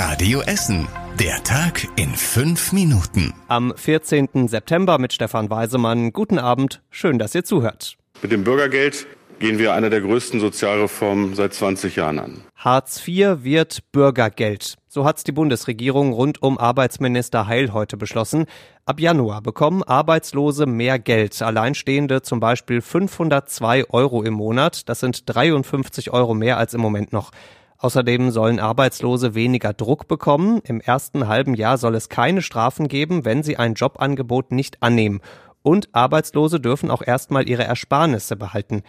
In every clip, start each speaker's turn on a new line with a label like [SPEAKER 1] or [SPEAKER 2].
[SPEAKER 1] Radio Essen. Der Tag in fünf Minuten.
[SPEAKER 2] Am 14. September mit Stefan Weisemann. Guten Abend. Schön, dass ihr zuhört.
[SPEAKER 3] Mit dem Bürgergeld gehen wir eine der größten Sozialreformen seit 20 Jahren an.
[SPEAKER 2] Hartz IV wird Bürgergeld. So hat's die Bundesregierung rund um Arbeitsminister Heil heute beschlossen. Ab Januar bekommen Arbeitslose mehr Geld. Alleinstehende zum Beispiel 502 Euro im Monat. Das sind 53 Euro mehr als im Moment noch. Außerdem sollen Arbeitslose weniger Druck bekommen. Im ersten halben Jahr soll es keine Strafen geben, wenn sie ein Jobangebot nicht annehmen. Und Arbeitslose dürfen auch erstmal ihre Ersparnisse behalten.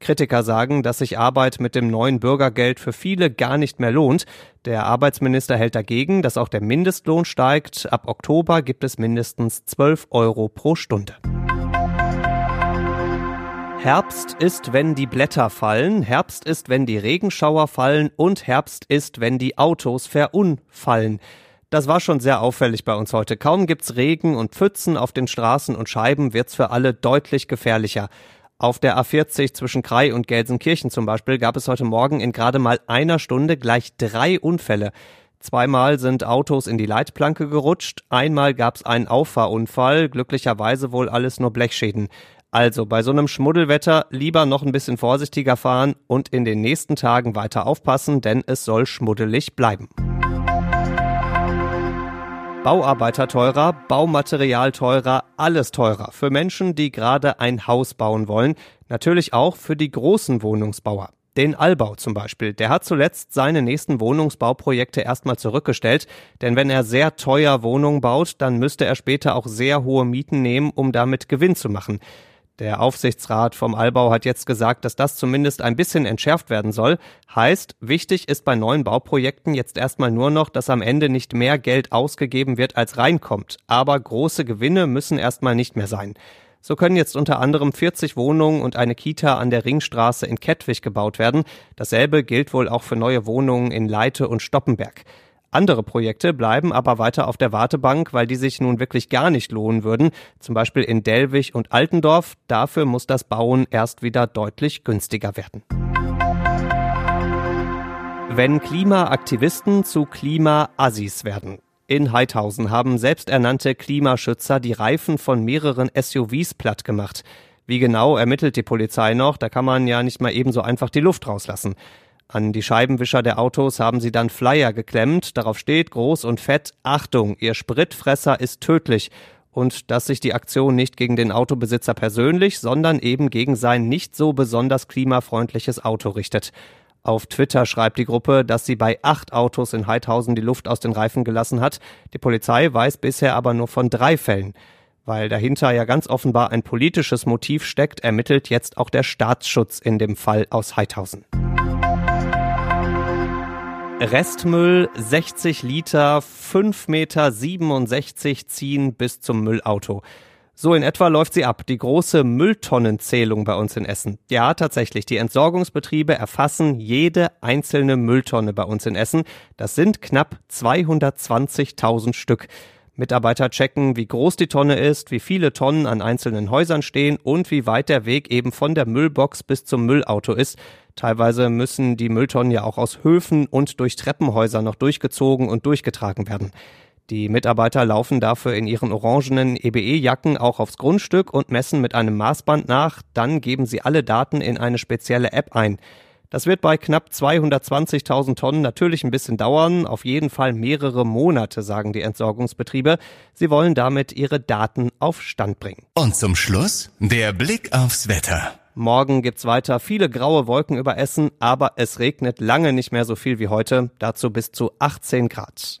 [SPEAKER 2] Kritiker sagen, dass sich Arbeit mit dem neuen Bürgergeld für viele gar nicht mehr lohnt. Der Arbeitsminister hält dagegen, dass auch der Mindestlohn steigt. Ab Oktober gibt es mindestens 12 Euro pro Stunde. Herbst ist, wenn die Blätter fallen, Herbst ist, wenn die Regenschauer fallen und Herbst ist, wenn die Autos verunfallen. Das war schon sehr auffällig bei uns heute. Kaum gibt's Regen und Pfützen auf den Straßen und Scheiben, wird's für alle deutlich gefährlicher. Auf der A40 zwischen Krai und Gelsenkirchen zum Beispiel gab es heute Morgen in gerade mal einer Stunde gleich drei Unfälle. Zweimal sind Autos in die Leitplanke gerutscht, einmal gab's einen Auffahrunfall, glücklicherweise wohl alles nur Blechschäden. Also bei so einem Schmuddelwetter lieber noch ein bisschen vorsichtiger fahren und in den nächsten Tagen weiter aufpassen, denn es soll schmuddelig bleiben. Bauarbeiter teurer, Baumaterial teurer, alles teurer. Für Menschen, die gerade ein Haus bauen wollen. Natürlich auch für die großen Wohnungsbauer. Den Allbau zum Beispiel. Der hat zuletzt seine nächsten Wohnungsbauprojekte erstmal zurückgestellt, denn wenn er sehr teuer Wohnungen baut, dann müsste er später auch sehr hohe Mieten nehmen, um damit Gewinn zu machen. Der Aufsichtsrat vom Allbau hat jetzt gesagt, dass das zumindest ein bisschen entschärft werden soll. Heißt, wichtig ist bei neuen Bauprojekten jetzt erstmal nur noch, dass am Ende nicht mehr Geld ausgegeben wird, als reinkommt. Aber große Gewinne müssen erstmal nicht mehr sein. So können jetzt unter anderem 40 Wohnungen und eine Kita an der Ringstraße in Kettwig gebaut werden. Dasselbe gilt wohl auch für neue Wohnungen in Leite und Stoppenberg. Andere Projekte bleiben aber weiter auf der Wartebank, weil die sich nun wirklich gar nicht lohnen würden, zum Beispiel in Delwig und Altendorf. Dafür muss das Bauen erst wieder deutlich günstiger werden. Wenn Klimaaktivisten zu Klima-Assis werden. In Heidhausen haben selbsternannte Klimaschützer die Reifen von mehreren SUVs platt gemacht. Wie genau ermittelt die Polizei noch, da kann man ja nicht mal ebenso einfach die Luft rauslassen. An die Scheibenwischer der Autos haben sie dann Flyer geklemmt. Darauf steht groß und fett Achtung, Ihr Spritfresser ist tödlich. Und dass sich die Aktion nicht gegen den Autobesitzer persönlich, sondern eben gegen sein nicht so besonders klimafreundliches Auto richtet. Auf Twitter schreibt die Gruppe, dass sie bei acht Autos in Heidhausen die Luft aus den Reifen gelassen hat. Die Polizei weiß bisher aber nur von drei Fällen. Weil dahinter ja ganz offenbar ein politisches Motiv steckt, ermittelt jetzt auch der Staatsschutz in dem Fall aus Heidhausen. Restmüll 60 Liter, 5,67 Meter ziehen bis zum Müllauto. So in etwa läuft sie ab, die große Mülltonnenzählung bei uns in Essen. Ja, tatsächlich, die Entsorgungsbetriebe erfassen jede einzelne Mülltonne bei uns in Essen. Das sind knapp 220.000 Stück. Mitarbeiter checken, wie groß die Tonne ist, wie viele Tonnen an einzelnen Häusern stehen und wie weit der Weg eben von der Müllbox bis zum Müllauto ist. Teilweise müssen die Mülltonnen ja auch aus Höfen und durch Treppenhäuser noch durchgezogen und durchgetragen werden. Die Mitarbeiter laufen dafür in ihren orangenen EBE-Jacken auch aufs Grundstück und messen mit einem Maßband nach, dann geben sie alle Daten in eine spezielle App ein. Das wird bei knapp 220.000 Tonnen natürlich ein bisschen dauern, auf jeden Fall mehrere Monate, sagen die Entsorgungsbetriebe. Sie wollen damit ihre Daten auf Stand bringen.
[SPEAKER 1] Und zum Schluss der Blick aufs Wetter.
[SPEAKER 2] Morgen gibt's weiter viele graue Wolken über Essen, aber es regnet lange nicht mehr so viel wie heute, dazu bis zu 18 Grad.